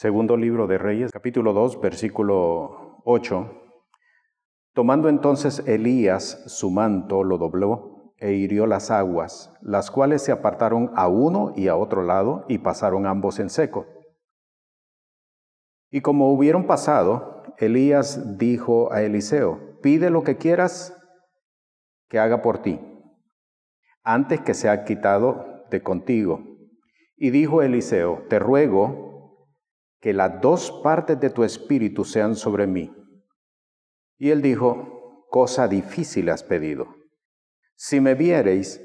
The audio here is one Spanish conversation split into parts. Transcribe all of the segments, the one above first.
Segundo libro de Reyes, capítulo 2, versículo 8. Tomando entonces Elías su manto, lo dobló e hirió las aguas, las cuales se apartaron a uno y a otro lado y pasaron ambos en seco. Y como hubieron pasado, Elías dijo a Eliseo, pide lo que quieras que haga por ti, antes que sea quitado de contigo. Y dijo Eliseo, te ruego que las dos partes de tu espíritu sean sobre mí. Y él dijo, cosa difícil has pedido. Si me viereis,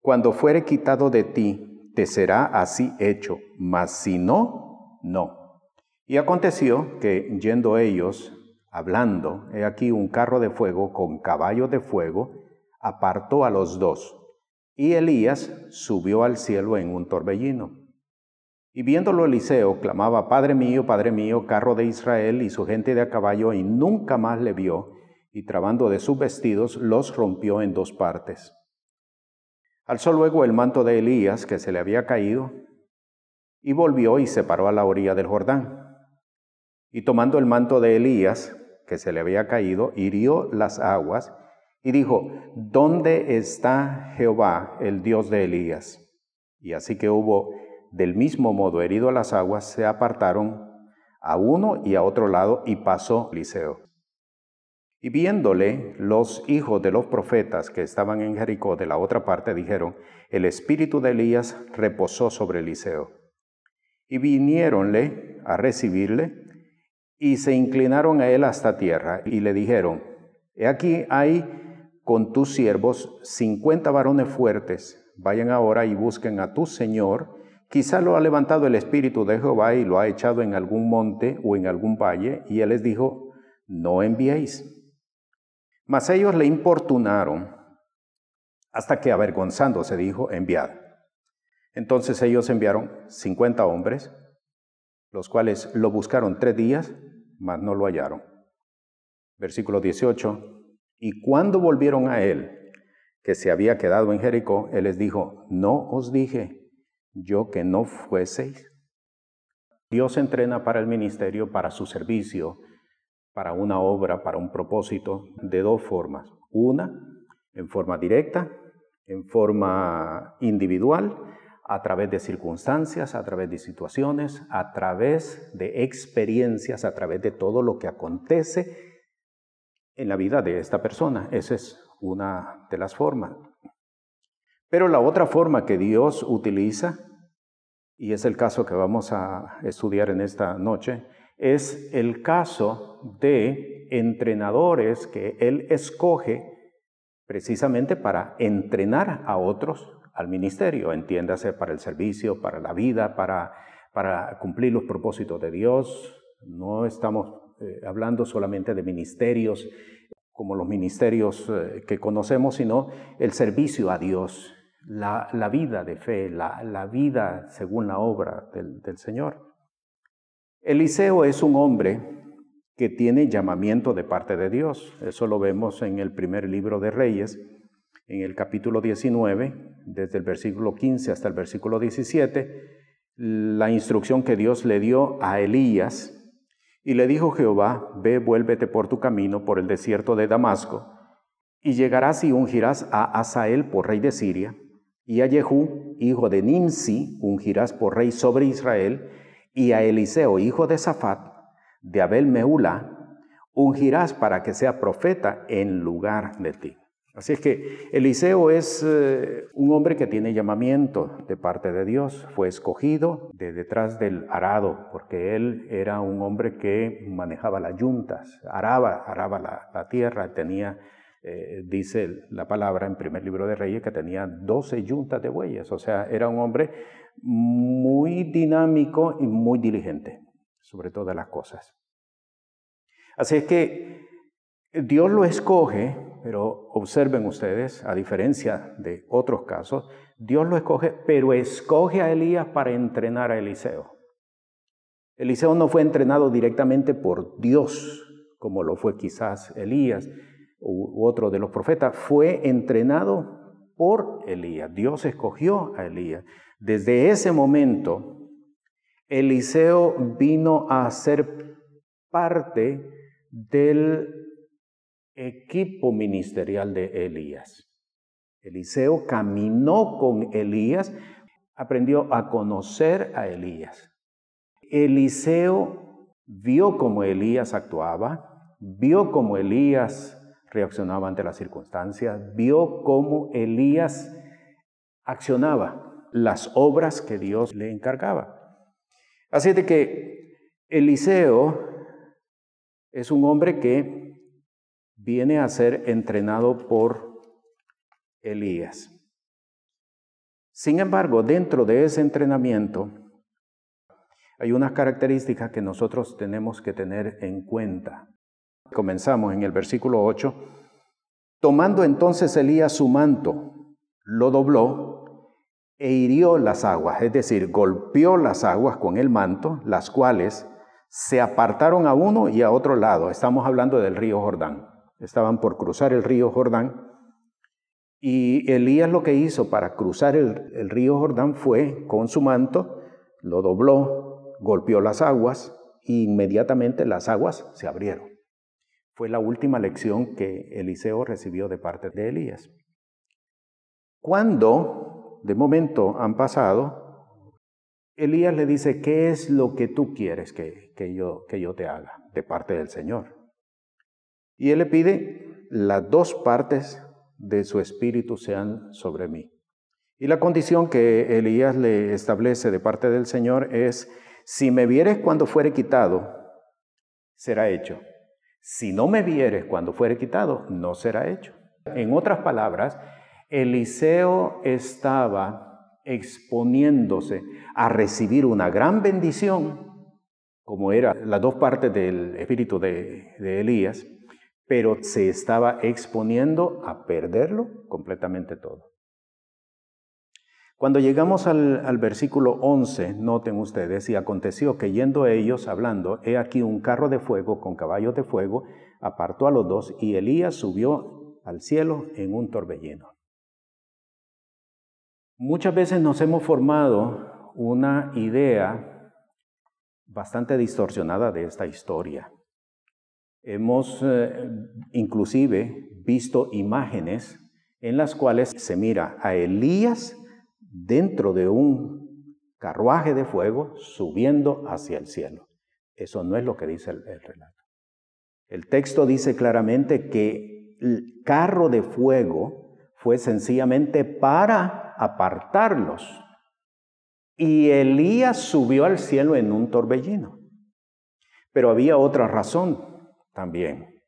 cuando fuere quitado de ti, te será así hecho, mas si no, no. Y aconteció que yendo ellos, hablando, he aquí un carro de fuego con caballo de fuego, apartó a los dos, y Elías subió al cielo en un torbellino. Y viéndolo Eliseo, clamaba, Padre mío, Padre mío, carro de Israel y su gente de a caballo, y nunca más le vio, y trabando de sus vestidos, los rompió en dos partes. Alzó luego el manto de Elías, que se le había caído, y volvió y se paró a la orilla del Jordán. Y tomando el manto de Elías, que se le había caído, hirió las aguas y dijo, ¿dónde está Jehová, el Dios de Elías? Y así que hubo del mismo modo herido las aguas, se apartaron a uno y a otro lado y pasó Eliseo. Y viéndole los hijos de los profetas que estaban en Jericó de la otra parte, dijeron, el espíritu de Elías reposó sobre Eliseo. Y viniéronle a recibirle y se inclinaron a él hasta tierra y le dijeron, He aquí hay con tus siervos cincuenta varones fuertes, vayan ahora y busquen a tu Señor, quizá lo ha levantado el Espíritu de Jehová y lo ha echado en algún monte o en algún valle, y él les dijo, no enviéis. Mas ellos le importunaron hasta que avergonzándose dijo, enviad. Entonces ellos enviaron cincuenta hombres, los cuales lo buscaron tres días mas no lo hallaron. Versículo 18. Y cuando volvieron a él, que se había quedado en Jericó, él les dijo, no os dije yo que no fueseis. Dios entrena para el ministerio, para su servicio, para una obra, para un propósito, de dos formas. Una, en forma directa, en forma individual, a través de circunstancias, a través de situaciones, a través de experiencias, a través de todo lo que acontece en la vida de esta persona. Esa es una de las formas. Pero la otra forma que Dios utiliza, y es el caso que vamos a estudiar en esta noche, es el caso de entrenadores que Él escoge precisamente para entrenar a otros al ministerio, entiéndase para el servicio, para la vida, para, cumplir los propósitos de Dios. No estamos eh, hablando solamente de ministerios como los ministerios eh, que conocemos, sino el servicio a Dios, la, vida de fe, la, la, vida según la obra del, del Señor. Eliseo es un hombre que tiene llamamiento de parte de Dios. Eso lo vemos en el primer libro de Reyes, en el capítulo 19, desde el versículo 15 hasta el versículo 17, la instrucción que Dios le dio a Elías. Y le dijo Jehová, ve, vuélvete por tu camino por el desierto de Damasco, y llegarás y ungirás a Asael por rey de Siria, y a Jehú, hijo de Nimsi, ungirás por rey sobre Israel, y a Eliseo, hijo de Safat, de Abel Meula, ungirás para que sea profeta en lugar de ti. Así es que Eliseo es eh, un hombre que tiene llamamiento de parte de Dios, fue escogido de detrás del arado, porque él era un hombre que manejaba las yuntas, araba, araba la, tierra, tenía, eh, dice la palabra en primer libro de Reyes, que tenía 12 yuntas de bueyes, o sea, era un hombre muy dinámico y muy diligente sobre todas las cosas. Así es que Dios lo escoge, pero observen ustedes, a diferencia de otros casos, Dios lo escoge, pero escoge a Elías para entrenar a Eliseo. Eliseo no fue entrenado directamente por Dios, como lo fue quizás Elías otro de los profetas, fue entrenado por Elías. Dios escogió a Elías. Desde ese momento, Eliseo vino a ser parte del equipo ministerial de Elías. Eliseo caminó con Elías, aprendió a conocer a Elías. Eliseo vio cómo Elías actuaba, vio cómo Elías reaccionaba ante las circunstancias, vio cómo Elías accionaba las obras que Dios le encargaba. Así de que Eliseo es un hombre que viene a ser entrenado por Elías. Sin embargo, dentro de ese entrenamiento hay unas características que nosotros tenemos que tener en cuenta. Comenzamos en el versículo 8. Tomando entonces Elías su manto, lo dobló e hirió las aguas, es decir, golpeó las aguas con el manto, las cuales se apartaron a uno y a otro lado. Estamos hablando del río Jordán. Estaban por cruzar el río Jordán. Y Elías lo que hizo para cruzar el, río Jordán fue con su manto, lo dobló, golpeó las aguas e inmediatamente las aguas se abrieron. Fue la última lección que Eliseo recibió de parte de Elías. Cuando de momento han pasado, Elías le dice, ¿qué es lo que tú quieres que, que, yo, que yo te haga de parte del Señor? Y él le pide, las dos partes de su espíritu sean sobre mí. Y la condición que Elías le establece de parte del Señor es, si me vieres cuando fuere quitado, será hecho. Si no me vieres cuando fuere quitado, no será hecho. En otras palabras, Eliseo estaba exponiéndose a recibir una gran bendición, como era las dos partes del espíritu de, de Elías, pero se estaba exponiendo a perderlo completamente todo. Cuando llegamos al, versículo 11, noten ustedes, y aconteció que yendo ellos hablando, he aquí un carro de fuego con caballos de fuego, apartó a los dos, y Elías subió al cielo en un torbellino. Muchas veces nos hemos formado una idea bastante distorsionada de esta historia. Hemos eh, inclusive visto imágenes en las cuales se mira a Elías dentro de un carruaje de fuego subiendo hacia el cielo. Eso no es lo que dice el, el relato. El texto dice claramente que el carro de fuego fue sencillamente para apartarlos. Y Elías subió al cielo en un torbellino. Pero había otra razón también.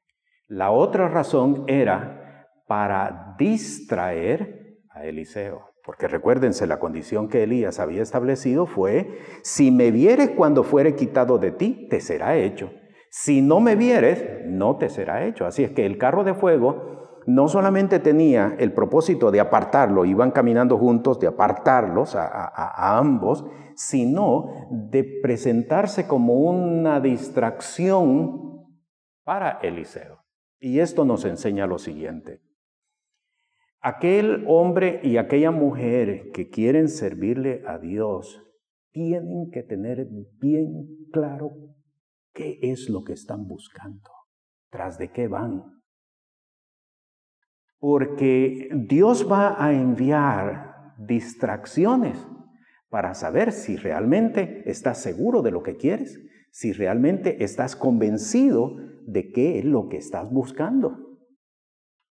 La otra razón era para distraer a Eliseo. Porque recuérdense, la condición que Elías había establecido fue, si me vieres cuando fuere quitado de ti, te será hecho. Si no me vieres, no te será hecho. Así es que el carro de fuego no solamente tenía el propósito de apartarlo, iban caminando juntos, de apartarlos a, a ambos, sino de presentarse como una distracción para Eliseo. Y esto nos enseña lo siguiente. Aquel hombre y aquella mujer que quieren servirle a Dios tienen que tener bien claro qué es lo que están buscando, tras de qué van. Porque Dios va a enviar distracciones para saber si realmente estás seguro de lo que quieres, si realmente estás convencido de qué es lo que estás buscando.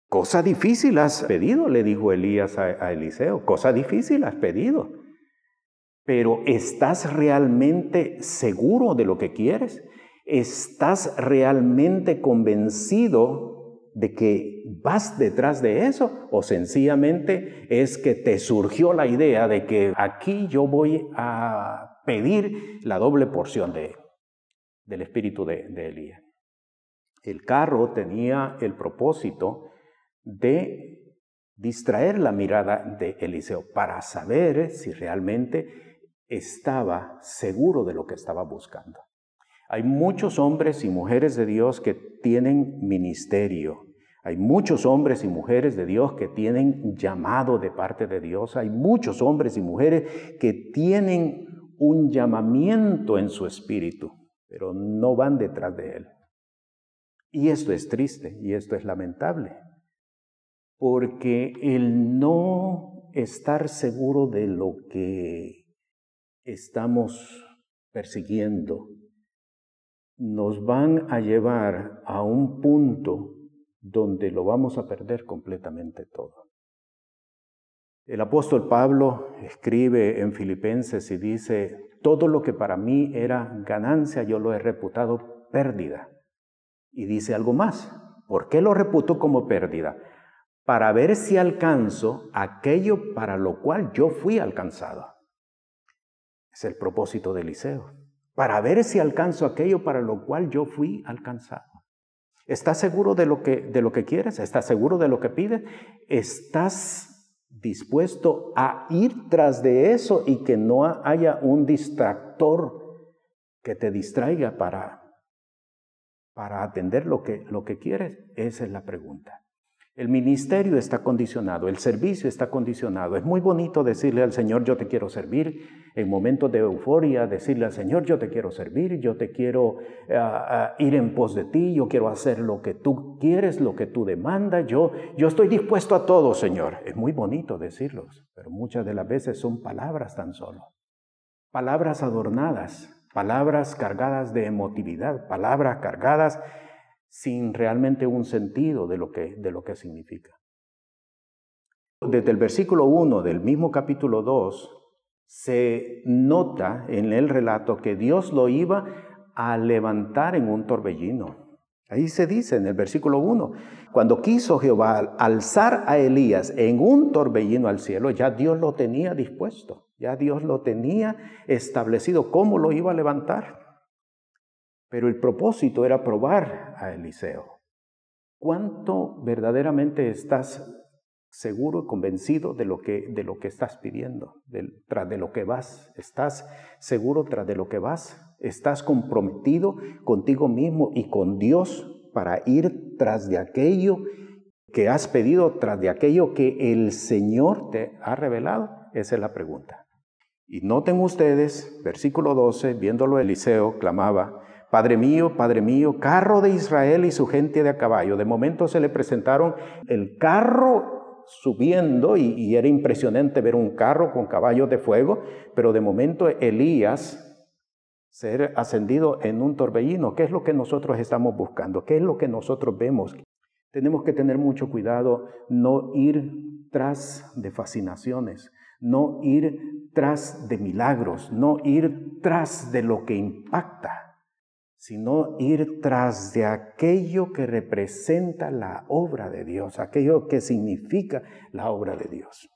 Cosa difícil has pedido, le dijo Elías a, Eliseo, cosa difícil has pedido. Pero ¿estás realmente seguro de lo que quieres? ¿Estás realmente convencido de que vas detrás de eso? ¿O sencillamente es que te surgió la idea de que aquí yo voy a pedir la doble porción de, del espíritu de, de Elías? El carro tenía el propósito de distraer la mirada de Eliseo para saber si realmente estaba seguro de lo que estaba buscando. Hay muchos hombres y mujeres de Dios que tienen ministerio. Hay muchos hombres y mujeres de Dios que tienen llamado de parte de Dios. Hay muchos hombres y mujeres que tienen un llamamiento en su espíritu, pero no van detrás de él. Y esto es triste y esto es lamentable, porque el no estar seguro de lo que estamos persiguiendo nos van a llevar a un punto donde lo vamos a perder completamente todo. El apóstol Pablo escribe en Filipenses y dice, todo lo que para mí era ganancia yo lo he reputado pérdida. Y dice algo más, ¿por qué lo reputo como pérdida? Para ver si alcanzo aquello para lo cual yo fui alcanzado. Es el propósito de Eliseo, para ver si alcanzo aquello para lo cual yo fui alcanzado. ¿Estás seguro de lo que, de lo que quieres? ¿Estás seguro de lo que pides? ¿Estás dispuesto a ir tras de eso y que no haya un distractor que te distraiga para, para atender lo que, lo que quieres? Esa es la pregunta. El ministerio está condicionado, el servicio está condicionado. Es muy bonito decirle al Señor, yo te quiero servir. En momentos de euforia, decirle al Señor, yo te quiero servir, yo te quiero eh, ir en pos de ti, yo quiero hacer lo que tú quieres, lo que tú demandas. Yo, yo estoy dispuesto a todo, Señor. Es muy bonito decirlos, pero muchas de las veces son palabras tan solo. Palabras adornadas, palabras cargadas de emotividad, palabras cargadas sin realmente un sentido de lo que, de lo que significa. Desde el versículo 1 del mismo capítulo 2 se nota en el relato que Dios lo iba a levantar en un torbellino. Ahí se dice en el versículo 1, cuando quiso Jehová alzar a Elías en un torbellino al cielo, ya Dios lo tenía dispuesto, ya Dios lo tenía establecido cómo lo iba a levantar. Pero el propósito era probar a Eliseo. ¿Cuánto verdaderamente estás seguro y convencido de lo que, de lo que estás pidiendo, tras de lo que vas? ¿Estás seguro tras de lo que vas? ¿Estás comprometido contigo mismo y con Dios para ir tras de aquello que has pedido, tras de aquello que el Señor te ha revelado? Esa es la pregunta. Y noten ustedes, versículo 12, viéndolo Eliseo, clamaba, Padre mío, Padre mío, carro de Israel y su gente de a caballo. De momento se le presentaron el carro subiendo y, era impresionante ver un carro con caballos de fuego, pero de momento Elías ser ascendido en un torbellino. ¿Qué es lo que nosotros estamos buscando? ¿Qué es lo que nosotros vemos? Tenemos que tener mucho cuidado, no ir tras de fascinaciones, no ir tras de milagros, no ir tras de lo que impacta sino ir tras de aquello que representa la obra de Dios, aquello que significa la obra de Dios.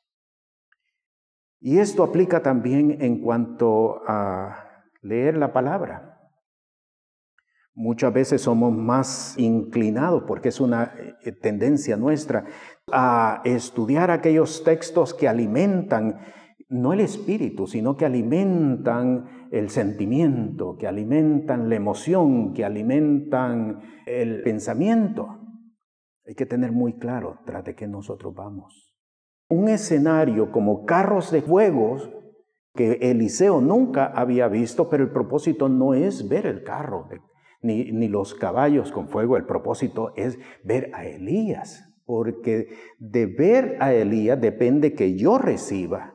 Y esto aplica también en cuanto a leer la palabra. Muchas veces somos más inclinados, porque es una eh, tendencia nuestra, a estudiar aquellos textos que alimentan no el espíritu, sino que alimentan el sentimiento, que alimentan la emoción, que alimentan el pensamiento. Hay que tener muy claro tras de qué nosotros vamos. Un escenario como carros de fuego que Eliseo nunca había visto, pero el propósito no es ver el carro ni, ni los caballos con fuego, el propósito es ver a Elías, porque de ver a Elías depende que yo reciba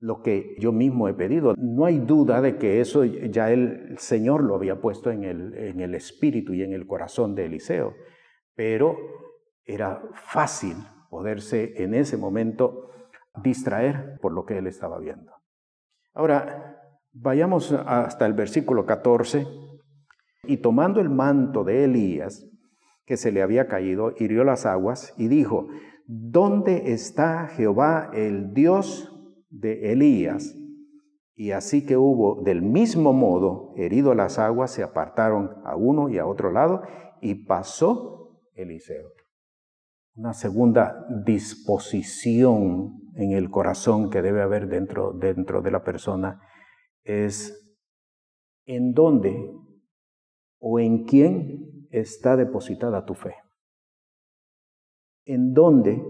lo que yo mismo he pedido. No hay duda de que eso ya el Señor lo había puesto en el, en el espíritu y en el corazón de Eliseo, pero era fácil poderse en ese momento distraer por lo que él estaba viendo. Ahora, vayamos hasta el versículo 14, y tomando el manto de Elías, que se le había caído, hirió las aguas y dijo, ¿dónde está Jehová el Dios de Elías, y así que hubo del mismo modo herido las aguas, se apartaron a uno y a otro lado, y pasó Eliseo. Una segunda disposición en el corazón que debe haber dentro, dentro de la persona es en dónde o en quién está depositada tu fe. En dónde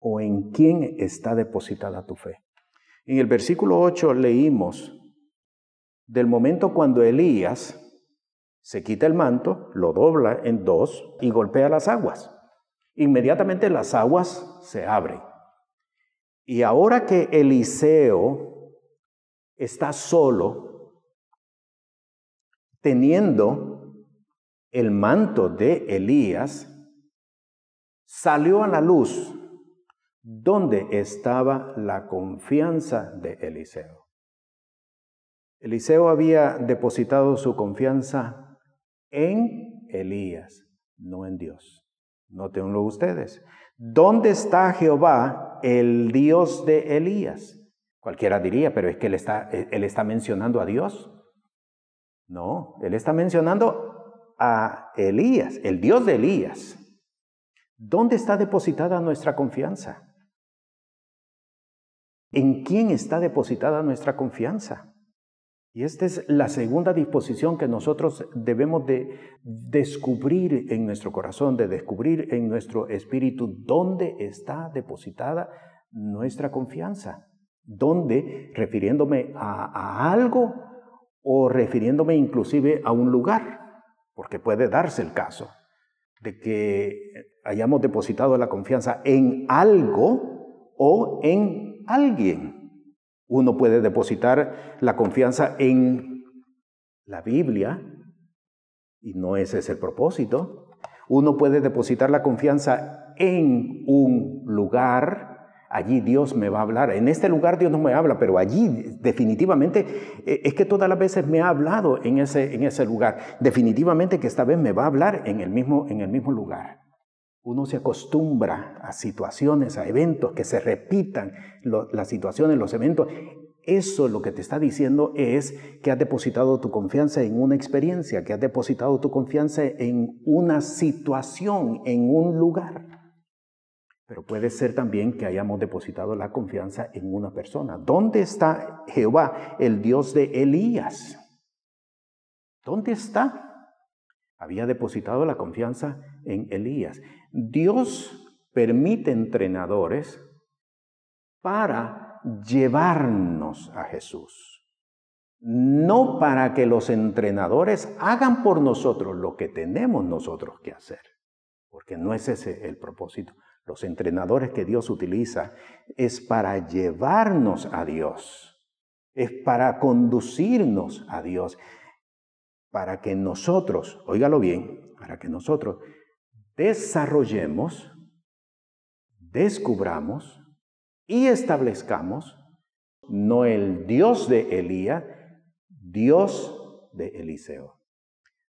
o en quién está depositada tu fe. En el versículo 8 leímos del momento cuando Elías se quita el manto, lo dobla en dos y golpea las aguas. Inmediatamente las aguas se abren. Y ahora que Eliseo está solo, teniendo el manto de Elías, salió a la luz donde estaba la confianza de Eliseo. Eliseo había depositado su confianza en Elías, no en Dios. Nótenlo ustedes. ¿Dónde está Jehová, el Dios de Elías? Cualquiera diría, pero es que él está, él está mencionando a Dios. No, él está mencionando a Elías, el Dios de Elías. ¿Dónde está depositada nuestra confianza? ¿En quién está depositada nuestra confianza? Y esta es la segunda disposición que nosotros debemos de descubrir en nuestro corazón, de descubrir en nuestro espíritu dónde está depositada nuestra confianza. ¿Dónde? Refiriéndome a, algo o refiriéndome inclusive a un lugar, porque puede darse el caso de que hayamos depositado la confianza en algo o en alguien. Uno puede depositar la confianza en la Biblia, y no ese es el propósito. Uno puede depositar la confianza en un lugar, allí Dios me va a hablar. En este lugar Dios no me habla, pero allí definitivamente eh, es que todas las veces me ha hablado en ese, en ese lugar. Definitivamente que esta vez me va a hablar en el mismo, en el mismo lugar. Uno se acostumbra a situaciones, a eventos que se repitan, las situaciones, los eventos. Eso lo que te está diciendo es que has depositado tu confianza en una experiencia, que has depositado tu confianza en una situación, en un lugar. Pero puede ser también que hayamos depositado la confianza en una persona. ¿Dónde está Jehová, el Dios de Elías? ¿Dónde está? Había depositado la confianza en Elías. Dios permite entrenadores para llevarnos a Jesús. No para que los entrenadores hagan por nosotros lo que tenemos nosotros que hacer, porque no es ese el propósito. Los entrenadores que Dios utiliza es para llevarnos a Dios, es para conducirnos a Dios, para que nosotros, óigalo bien, para que nosotros desarrollemos, descubramos y establezcamos no el Dios de Elías, Dios de Eliseo.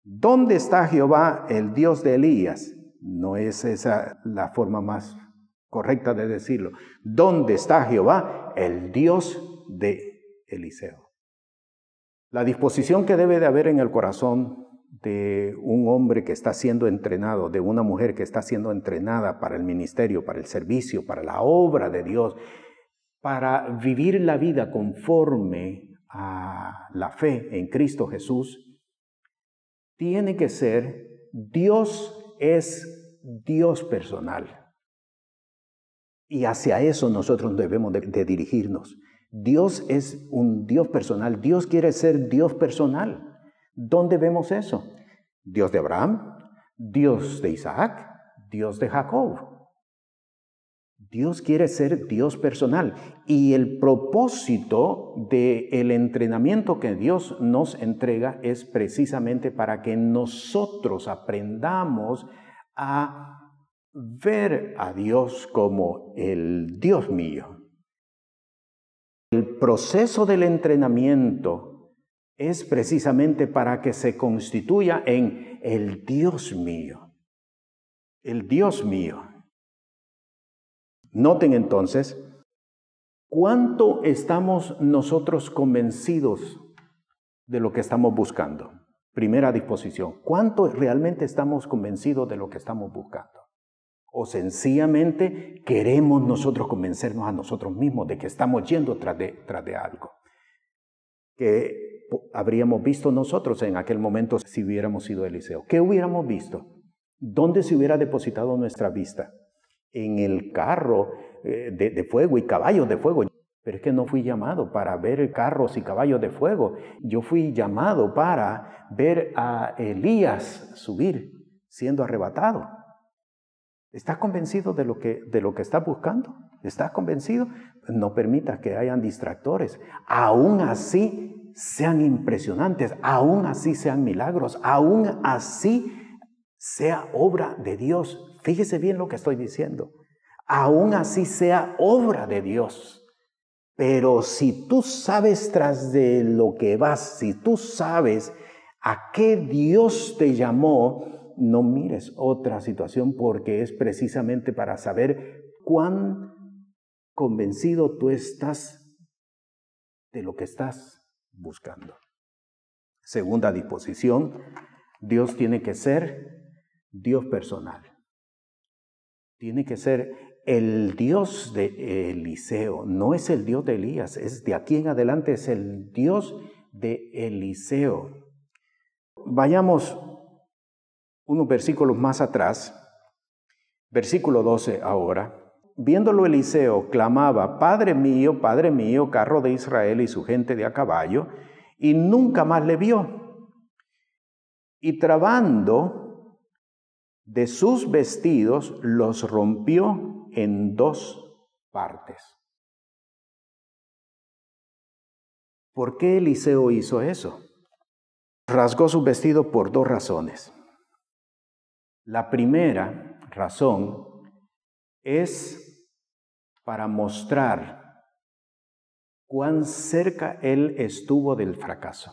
¿Dónde está Jehová, el Dios de Elías? No es esa la forma más correcta de decirlo. ¿Dónde está Jehová, el Dios de Eliseo? La disposición que debe de haber en el corazón de un hombre que está siendo entrenado, de una mujer que está siendo entrenada para el ministerio, para el servicio, para la obra de Dios, para vivir la vida conforme a la fe en Cristo Jesús, tiene que ser Dios es Dios personal. Y hacia eso nosotros debemos de, de dirigirnos. Dios es un Dios personal. Dios quiere ser Dios personal. ¿Dónde vemos eso? Dios de Abraham, Dios de Isaac, Dios de Jacob. Dios quiere ser Dios personal y el propósito del entrenamiento que Dios nos entrega es precisamente para que nosotros aprendamos a ver a Dios como el Dios mío. El proceso del entrenamiento es precisamente para que se constituya en el Dios mío. El Dios mío. Noten entonces cuánto estamos nosotros convencidos de lo que estamos buscando. Primera disposición, ¿cuánto realmente estamos convencidos de lo que estamos buscando? O sencillamente queremos nosotros convencernos a nosotros mismos de que estamos yendo tras de, algo. Que habríamos visto nosotros en aquel momento si hubiéramos sido Eliseo? ¿Qué hubiéramos visto? ¿Dónde se hubiera depositado nuestra vista? En el carro eh, de, fuego y caballos de fuego. Pero es que no fui llamado para ver carros y caballos de fuego. Yo fui llamado para ver a Elías subir siendo arrebatado. ¿Estás convencido de lo que, de lo que estás buscando? ¿Estás convencido? No permitas que hayan distractores. Aún así sean impresionantes, aún así sean milagros, aún así sea obra de Dios. Fíjese bien lo que estoy diciendo. Aún así sea obra de Dios. Pero si tú sabes tras de lo que vas, si tú sabes a qué Dios te llamó, no mires otra situación porque es precisamente para saber cuán convencido tú estás de lo que estás buscando. Segunda disposición, Dios tiene que ser Dios personal. Tiene que ser el Dios de Eliseo, no es el Dios de Elías, es de aquí en adelante es el Dios de Eliseo. Vayamos unos versículos más atrás, versículo 12 ahora. Viéndolo Eliseo, clamaba, Padre mío, Padre mío, carro de Israel y su gente de a caballo, y nunca más le vio. Y trabando de sus vestidos, los rompió en dos partes. ¿Por qué Eliseo hizo eso? Rasgó su vestido por dos razones. La primera razón es para mostrar cuán cerca él estuvo del fracaso.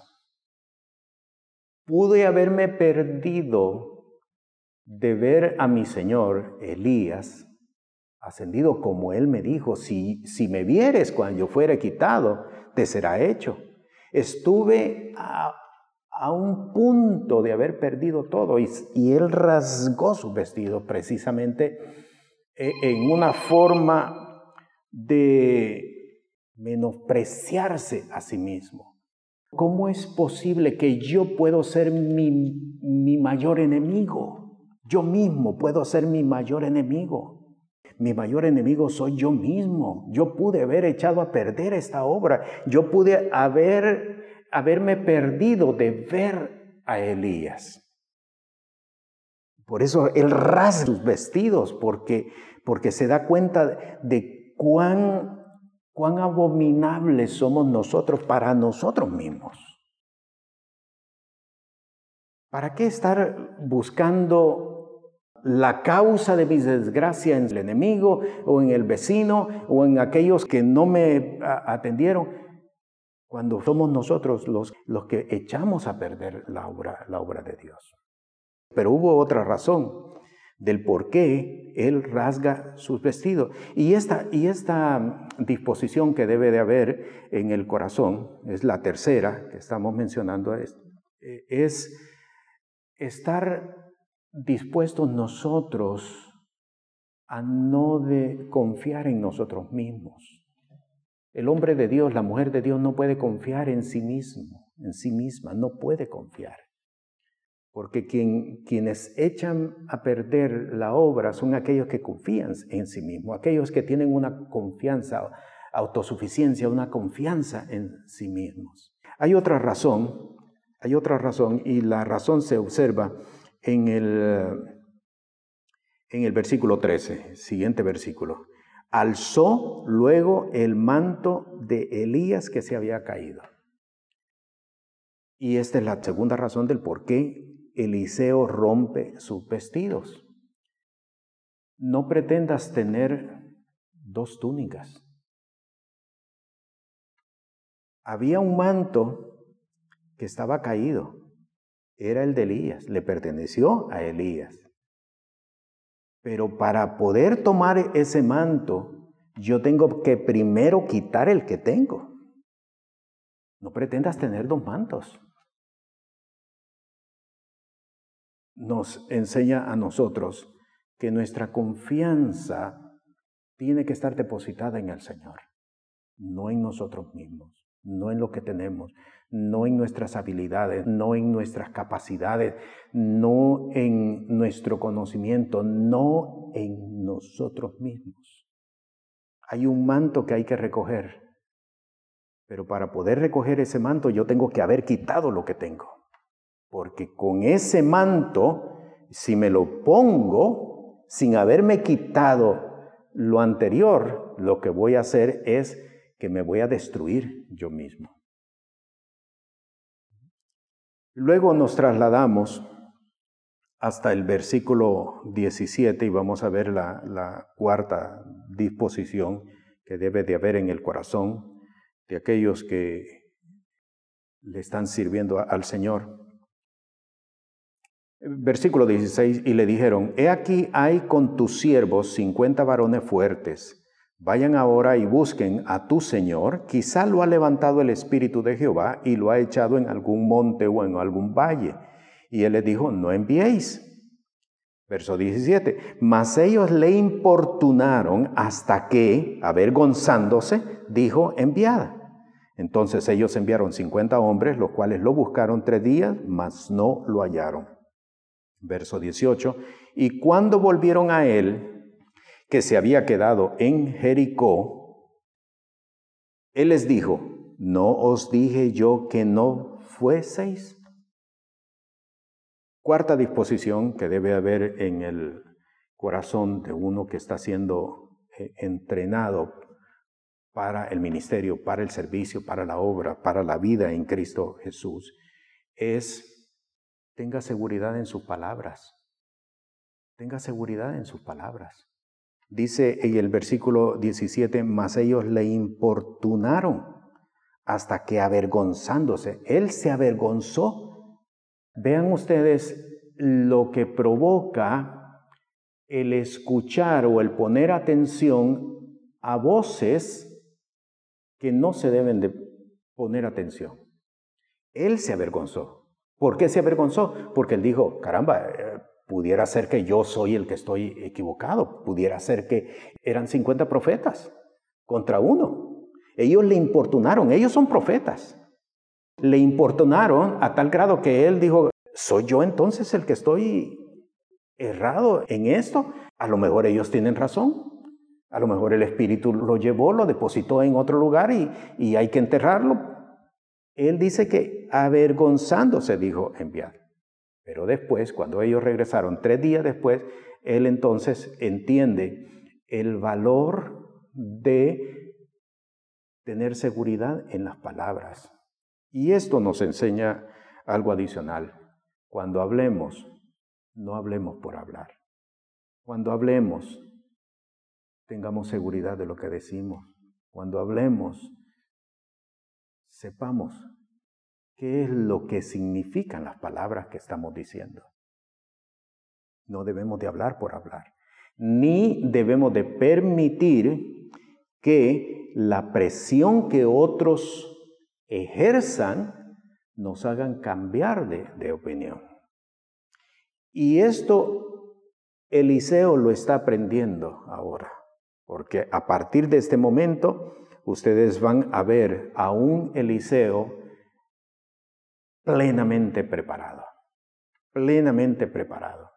Pude haberme perdido de ver a mi Señor Elías ascendido como Él me dijo, si, si me vieres cuando yo fuere quitado, te será hecho. Estuve a, un punto de haber perdido todo y, y Él rasgó su vestido precisamente e, en una forma de menospreciarse a sí mismo. ¿Cómo es posible que yo puedo ser mi, mi mayor enemigo? Yo mismo puedo ser mi mayor enemigo. Mi mayor enemigo soy yo mismo. Yo pude haber echado a perder esta obra. Yo pude haber, haberme perdido de ver a Elías. Por eso él rasga sus vestidos, porque, porque se da cuenta de cuán, cuán abominables somos nosotros para nosotros mismos. ¿Para qué estar buscando la causa de mi desgracia en el enemigo o en el vecino o en aquellos que no me atendieron, cuando somos nosotros los, los que echamos a perder la obra, la obra de Dios. Pero hubo otra razón del por qué Él rasga sus vestidos. Y esta, y esta disposición que debe de haber en el corazón, es la tercera que estamos mencionando, es, es estar dispuestos nosotros a no de confiar en nosotros mismos. El hombre de Dios, la mujer de Dios no puede confiar en sí mismo, en sí misma, no puede confiar. Porque quien, quienes echan a perder la obra son aquellos que confían en sí mismos, aquellos que tienen una confianza, autosuficiencia, una confianza en sí mismos. Hay otra razón, hay otra razón y la razón se observa en el, en el versículo 13, siguiente versículo. Alzó luego el manto de Elías que se había caído. Y esta es la segunda razón del por qué Eliseo rompe sus vestidos. No pretendas tener dos túnicas. Había un manto que estaba caído era el de Elías, le perteneció a Elías. Pero para poder tomar ese manto, yo tengo que primero quitar el que tengo. No pretendas tener dos mantos. Nos enseña a nosotros que nuestra confianza tiene que estar depositada en el Señor, no en nosotros mismos, no en lo que tenemos, no en nuestras habilidades, no en nuestras capacidades, no en nuestro conocimiento, no en nosotros mismos. Hay un manto que hay que recoger Pero para poder recoger ese manto yo tengo que haber quitado lo que tengo. Porque con ese manto, si me lo pongo sin haberme quitado lo anterior, lo que voy a hacer es que me voy a destruir yo mismo. Luego nos trasladamos hasta el versículo 17 y vamos a ver la, cuarta disposición que debe de haber en el corazón de aquellos que le están sirviendo al Señor. Versículo 16, y le dijeron, he aquí hay con tus siervos cincuenta varones fuertes Vayan ahora y busquen a tu Señor, quizá lo ha levantado el Espíritu de Jehová y lo ha echado en algún monte o en algún valle. Y él les dijo, no enviéis. Verso 17, mas ellos le importunaron hasta que, avergonzándose, dijo, enviad. Entonces ellos enviaron 50 hombres, los cuales lo buscaron tres días, mas no lo hallaron. Verso 18, y cuando volvieron a él, que se había quedado en Jericó, él les dijo, ¿no os dije yo que no fueseis? Cuarta disposición que debe haber en el corazón de uno que está siendo eh, entrenado para el ministerio, para el servicio, para la obra, para la vida en Cristo Jesús, es tenga seguridad en sus palabras. Tenga seguridad en sus palabras. Dice en el versículo 17, mas ellos le importunaron hasta que avergonzándose, él se avergonzó. Vean ustedes lo que provoca el escuchar o el poner atención a voces que no se deben de poner atención. Él se avergonzó. ¿Por qué se avergonzó? Porque él dijo, caramba, eh, Pudiera ser que yo soy el que estoy equivocado. Pudiera ser que eran 50 profetas contra uno. Ellos le importunaron, ellos son profetas. Le importunaron a tal grado que él dijo, ¿soy yo entonces el que estoy errado en esto? A lo mejor ellos tienen razón. A lo mejor el Espíritu lo llevó, lo depositó en otro lugar y, y hay que enterrarlo. Él dice que avergonzándose dijo enviar. Pero después, cuando ellos regresaron, tres días después, él entonces entiende el valor de tener seguridad en las palabras. Y esto nos enseña algo adicional. Cuando hablemos, no hablemos por hablar. Cuando hablemos, tengamos seguridad de lo que decimos. Cuando hablemos, sepamos qué es lo que significan las palabras que estamos diciendo. No debemos de hablar por hablar, ni debemos de permitir que la presión que otros ejerzan nos hagan cambiar de, de opinión. Y esto Eliseo lo está aprendiendo ahora, porque a partir de este momento ustedes van a ver a un Eliseo plenamente preparado, plenamente preparado.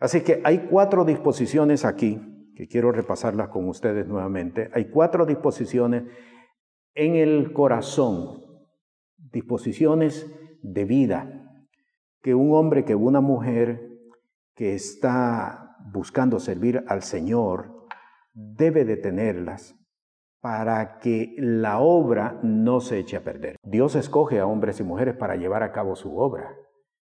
Así que hay cuatro disposiciones aquí, que quiero repasarlas con ustedes nuevamente. Hay cuatro disposiciones en el corazón, disposiciones de vida, que un hombre, que una mujer que está buscando servir al Señor debe de tenerlas para que la obra no se eche a perder. Dios escoge a hombres y mujeres para llevar a cabo su obra.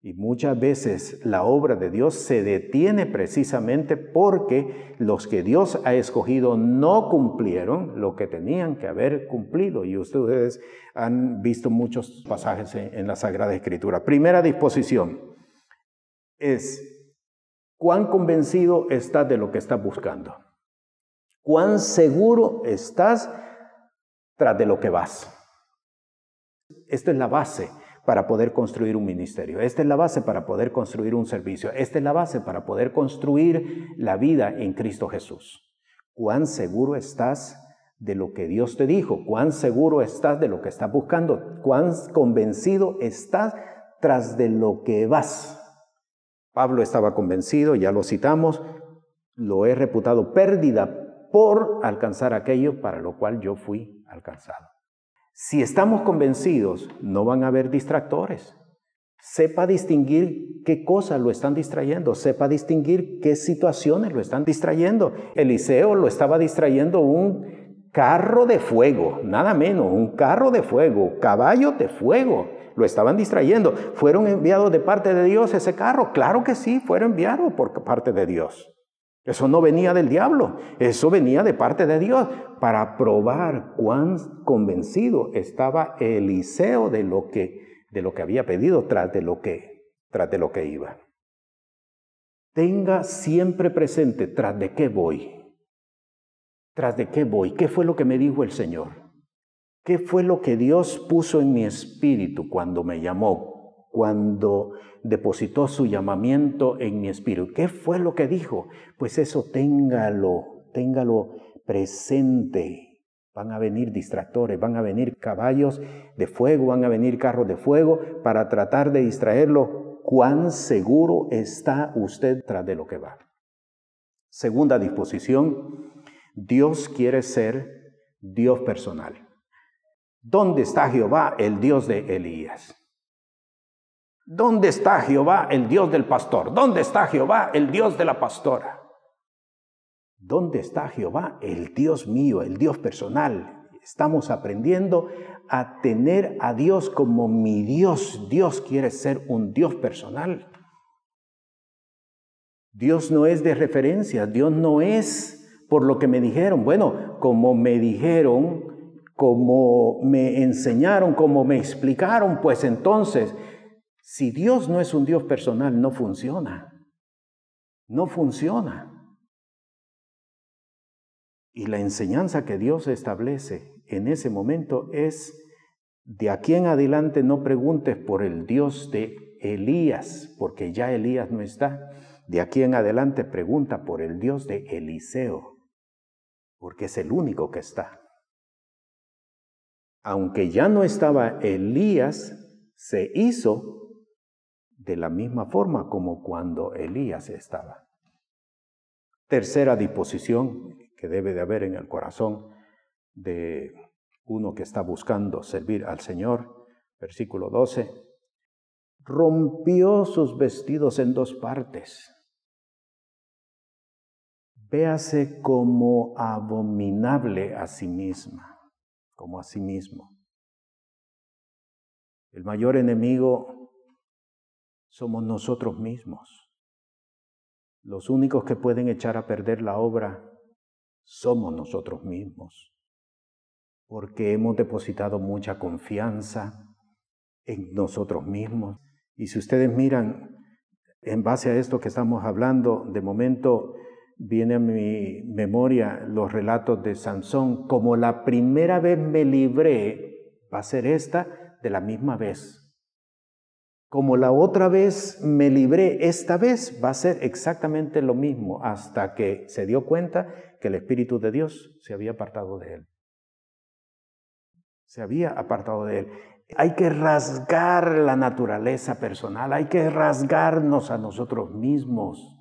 Y muchas veces la obra de Dios se detiene precisamente porque los que Dios ha escogido no cumplieron lo que tenían que haber cumplido. Y ustedes han visto muchos pasajes en la Sagrada Escritura. Primera disposición es, ¿cuán convencido estás de lo que estás buscando? Cuán seguro estás tras de lo que vas. Esta es la base para poder construir un ministerio. Esta es la base para poder construir un servicio. Esta es la base para poder construir la vida en Cristo Jesús. ¿Cuán seguro estás de lo que Dios te dijo? ¿Cuán seguro estás de lo que estás buscando? ¿Cuán convencido estás tras de lo que vas? Pablo estaba convencido, ya lo citamos, lo he reputado pérdida por alcanzar aquello para lo cual yo fui alcanzado. Si estamos convencidos, no van a haber distractores. Sepa distinguir qué cosas lo están distrayendo, sepa distinguir qué situaciones lo están distrayendo. Eliseo lo estaba distrayendo un carro de fuego, nada menos, un carro de fuego, caballo de fuego. Lo estaban distrayendo. ¿Fueron enviados de parte de Dios ese carro? Claro que sí, fueron enviados por parte de Dios. Eso no venía del diablo, eso venía de parte de Dios para probar cuán convencido estaba Eliseo de lo que, de lo que había pedido tras de lo que, tras de lo que iba. Tenga siempre presente tras de qué voy. Tras de qué voy. ¿Qué fue lo que me dijo el Señor? ¿Qué fue lo que Dios puso en mi espíritu cuando me llamó? cuando depositó su llamamiento en mi espíritu. ¿Qué fue lo que dijo? Pues eso téngalo, téngalo presente. Van a venir distractores, van a venir caballos de fuego, van a venir carros de fuego para tratar de distraerlo. ¿Cuán seguro está usted tras de lo que va? Segunda disposición, Dios quiere ser Dios personal. ¿Dónde está Jehová, el Dios de Elías? ¿Dónde está Jehová, el Dios del pastor? ¿Dónde está Jehová, el Dios de la pastora? ¿Dónde está Jehová, el Dios mío, el Dios personal? Estamos aprendiendo a tener a Dios como mi Dios. Dios quiere ser un Dios personal. Dios no es de referencia, Dios no es por lo que me dijeron. Bueno, como me dijeron, como me enseñaron, como me explicaron, pues entonces si Dios no es un Dios personal, no funciona. No funciona. Y la enseñanza que Dios establece en ese momento es, de aquí en adelante no preguntes por el Dios de Elías, porque ya Elías no está. De aquí en adelante pregunta por el Dios de Eliseo, porque es el único que está. Aunque ya no estaba Elías, se hizo de la misma forma como cuando Elías estaba. Tercera disposición que debe de haber en el corazón de uno que está buscando servir al Señor, versículo 12, rompió sus vestidos en dos partes. Véase como abominable a sí misma, como a sí mismo. El mayor enemigo somos nosotros mismos. Los únicos que pueden echar a perder la obra somos nosotros mismos, porque hemos depositado mucha confianza en nosotros mismos. Y si ustedes miran, en base a esto que estamos hablando, de momento viene a mi memoria los relatos de Sansón, como la primera vez me libré, va a ser esta de la misma vez como la otra vez me libré, esta vez va a ser exactamente lo mismo hasta que se dio cuenta que el Espíritu de Dios se había apartado de él. Se había apartado de él. Hay que rasgar la naturaleza personal, hay que rasgarnos a nosotros mismos,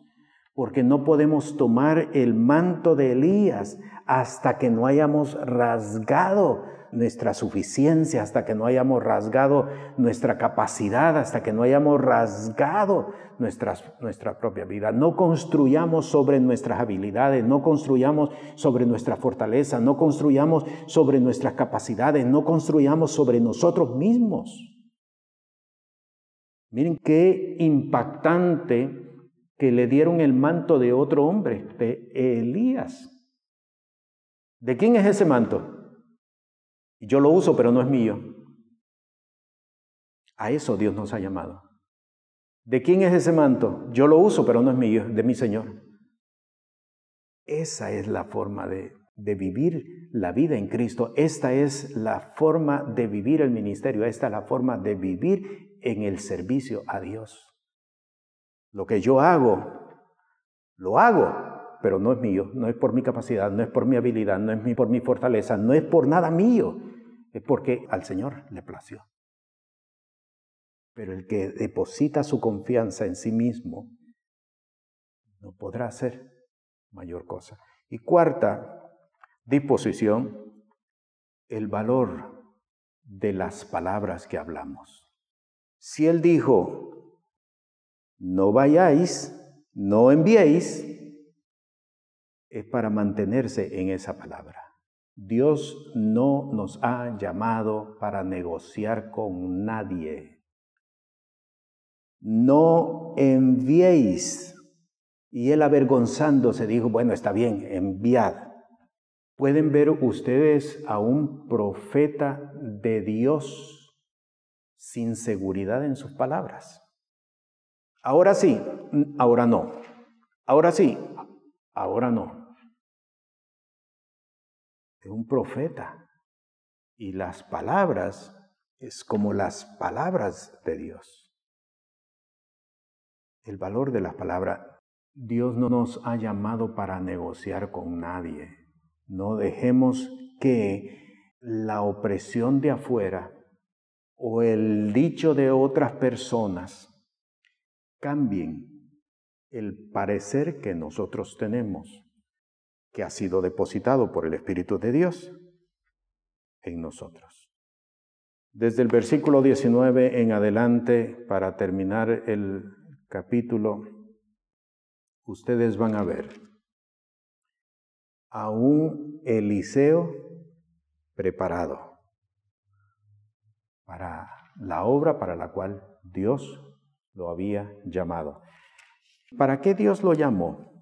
porque no podemos tomar el manto de Elías hasta que no hayamos rasgado nuestra suficiencia, hasta que no hayamos rasgado nuestra capacidad, hasta que no hayamos rasgado nuestra propia vida. No construyamos sobre nuestras habilidades, no construyamos sobre nuestra fortaleza, no construyamos sobre nuestras capacidades, no construyamos sobre nosotros mismos. Miren qué impactante que le dieron el manto de otro hombre, de Elías. ¿De quién es ese manto? Yo lo uso, pero no es mío. A eso Dios nos ha llamado. ¿De quién es ese manto? Yo lo uso, pero no es mío, de mi Señor. Esa es la forma de, de vivir la vida en Cristo. Esta es la forma de vivir el ministerio. Esta es la forma de vivir en el servicio a Dios. Lo que yo hago, lo hago, pero no es mío, no es por mi capacidad, no es por mi habilidad, no es por mi fortaleza, no es por nada mío, es porque al Señor le plació. Pero el que deposita su confianza en sí mismo no podrá hacer mayor cosa. Y cuarta disposición, el valor de las palabras que hablamos. Si Él dijo, no vayáis, no enviéis, es para mantenerse en esa palabra. Dios no nos ha llamado para negociar con nadie. No enviéis. Y él avergonzándose dijo, bueno, está bien, enviad. ¿Pueden ver ustedes a un profeta de Dios sin seguridad en sus palabras? Ahora sí, ahora no. Ahora sí, ahora no. Es un profeta. Y las palabras es como las palabras de Dios. El valor de las palabras. Dios no nos ha llamado para negociar con nadie. No dejemos que la opresión de afuera o el dicho de otras personas cambien el parecer que nosotros tenemos, que ha sido depositado por el Espíritu de Dios en nosotros. Desde el versículo 19 en adelante, para terminar el capítulo, ustedes van a ver a un Eliseo preparado para la obra para la cual Dios lo había llamado. ¿Para qué Dios lo llamó?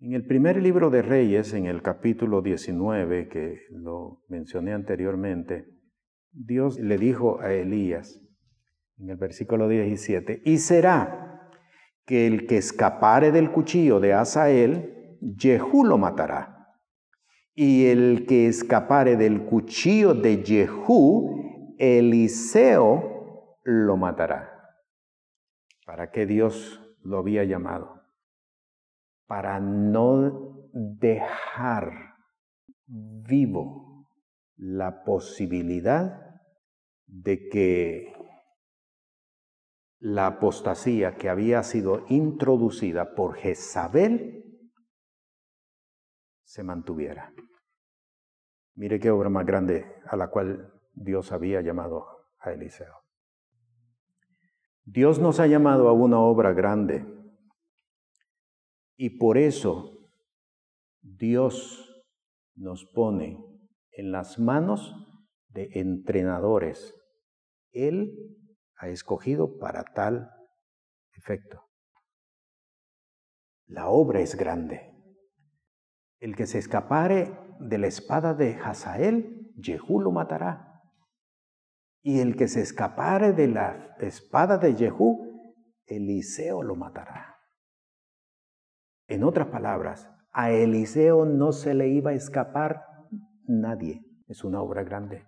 En el primer libro de Reyes, en el capítulo 19, que lo mencioné anteriormente, Dios le dijo a Elías, en el versículo 17, y será que el que escapare del cuchillo de Asael, Jehú lo matará. Y el que escapare del cuchillo de Jehú, Eliseo lo matará. ¿Para qué Dios lo había llamado? Para no dejar vivo la posibilidad de que la apostasía que había sido introducida por Jezabel se mantuviera. Mire qué obra más grande a la cual Dios había llamado a Eliseo. Dios nos ha llamado a una obra grande y por eso Dios nos pone en las manos de entrenadores. Él ha escogido para tal efecto. La obra es grande. El que se escapare de la espada de Hazael, Jehú lo matará. Y el que se escapare de la espada de Jehú, Eliseo lo matará. En otras palabras, a Eliseo no se le iba a escapar nadie. Es una obra grande.